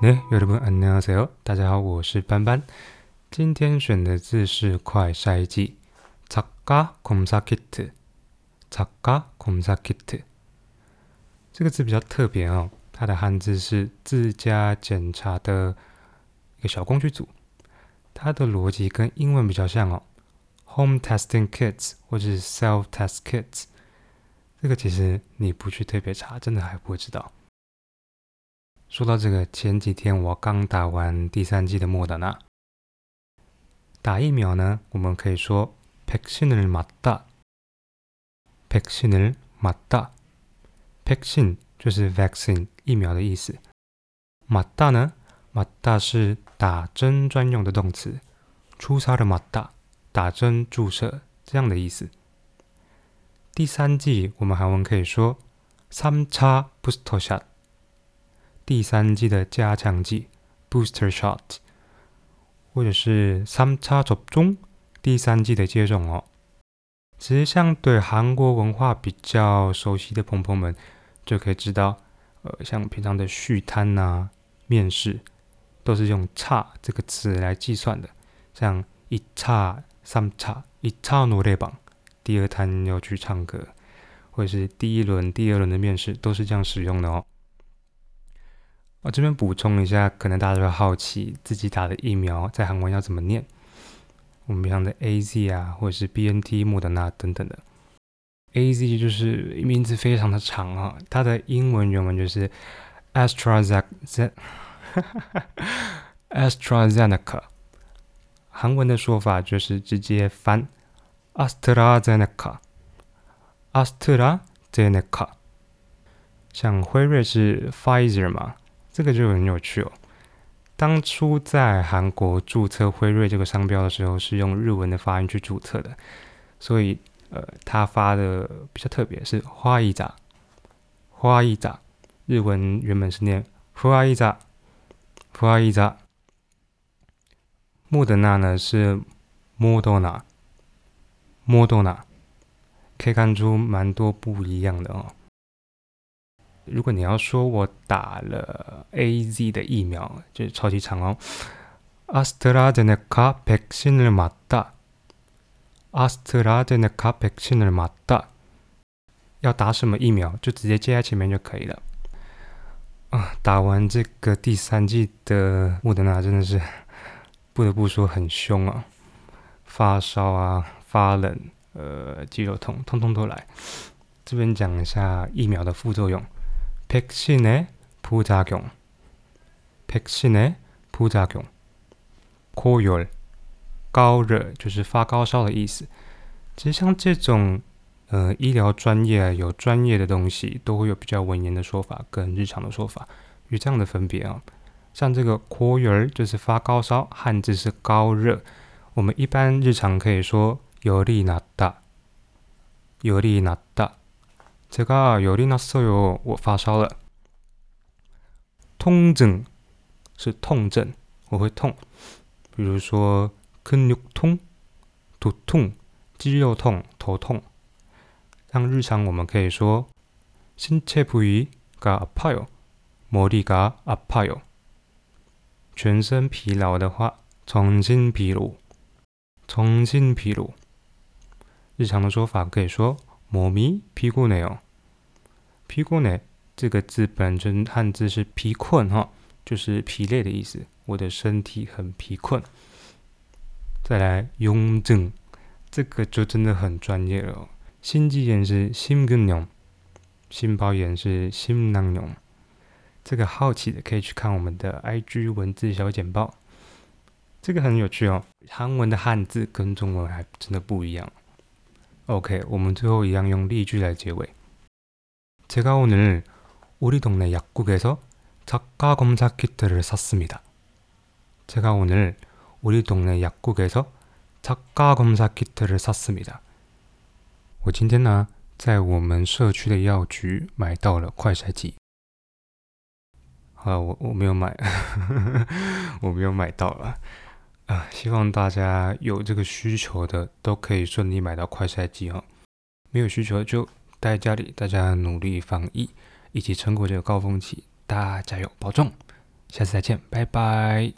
네여러분안녕하세요大家好，我是班班。今天选的字是快筛剂，작가검사키 트， 작가검사키 트。 这个字比较特别哦，它的汉字是自家检查的一个小工具组。它的逻辑跟英文比较像哦，home testing kits 或者是 self test kits。这个其实你不去特别查，真的还不会知道。 说到这个，前几天我刚打完第三季的莫德纳。打疫苗呢，我们可以说백신을맞 다， 백신을맞 다， 백신就是 vaccine 疫苗的意思。맞다呢，맞다是打针专用的动词，出사를맞 다， 打针注射这样的意思。第三季我们韩文可以说삼차 booster shot。 第三季的加强剂 （booster shot），或者是三叉접종第三季的接种哦。其实像对韩国文化比较熟悉的朋友们，就可以知道，呃，像平常的续摊呐、面试，都是用“差”这个词来计算的。像一差、三差、一差노래榜，第二摊要去唱歌，或者是第一轮、第二轮的面试，都是这样使用的哦。 我这边补充一下，可能大家会好奇自己打的疫苗在韩文要怎么念。我们平常的 A Z 啊，或者是 B N T、莫德纳等等的。A Z 就是名字非常的长啊，它的英文原文就是 AstraZeneca，韩文的说法就是直接翻 AstraZeneca，AstraZeneca。像辉瑞是 Pfizer 嘛？这个就很有趣哦。当初在韩国注册辉瑞这个商标的时候，是用日文的发音去注册的，所以呃，它发的比较特别，是花一扎，花一扎。日文原本是念花一扎，花一扎。莫德纳呢是莫多纳，莫多纳，可以看出蛮多不一样的哦。如果你要说我打了 A Z 的疫苗，就是超级长哦。아스트라제네카백신을맞 다， 아스트라제네카백신을맞 다。 要打什么疫苗，就直接接在前面就可以了。啊，打完这个第三季的莫德纳，真的是不得不说很凶啊，发烧啊，发冷，呃，肌肉痛，通通都来。这边讲一下疫苗的副作用。 백신의부작용백신의부작용고열高热就是发高烧的意思。其实像这种呃医疗专业有专业的东西，都会有比较文言的说法跟日常的说法有这样的分别啊。像这个고열就是发高烧，汉字是高热。我们一般日常可以说열이났다열이났다 제가열이났어 요， 我发烧了。痛症是痛症，我会痛。比如说근육痛、肚痛、肌肉痛、头痛。像日常我们可以说신체부위가아파 요， 머리가아파 요。 全身疲劳的话，정신피 로， 정신피 로。 日常的说法可以说。 몸이피곤해 요， 피곤해这个字本身汉字是疲困哈，就是疲累的意思。我的身体很疲困。再来，拥症，这个就真的很专业了。心肌炎是心梗염心包炎是心囊염这个好奇的可以去看我们的 IG 文字小简报，这个很有趣哦。韩文的汉字跟中文还真的不一样。 OK，我们最后一样用例句来结尾。제가오늘우리동네약국에서작가검사키트를샀습니다 제가오늘우리동네약국에서작가검사키트를샀습니다我今天呢，在我们社区的药局买到了快筛剂。好，我我没有买，我没有买到了。 啊，希望大家有这个需求的都可以顺利买到快筛机哦。没有需求就待在家里，大家努力防疫，一起撑过这个高峰期。大家加油，保重！下次再见，拜拜。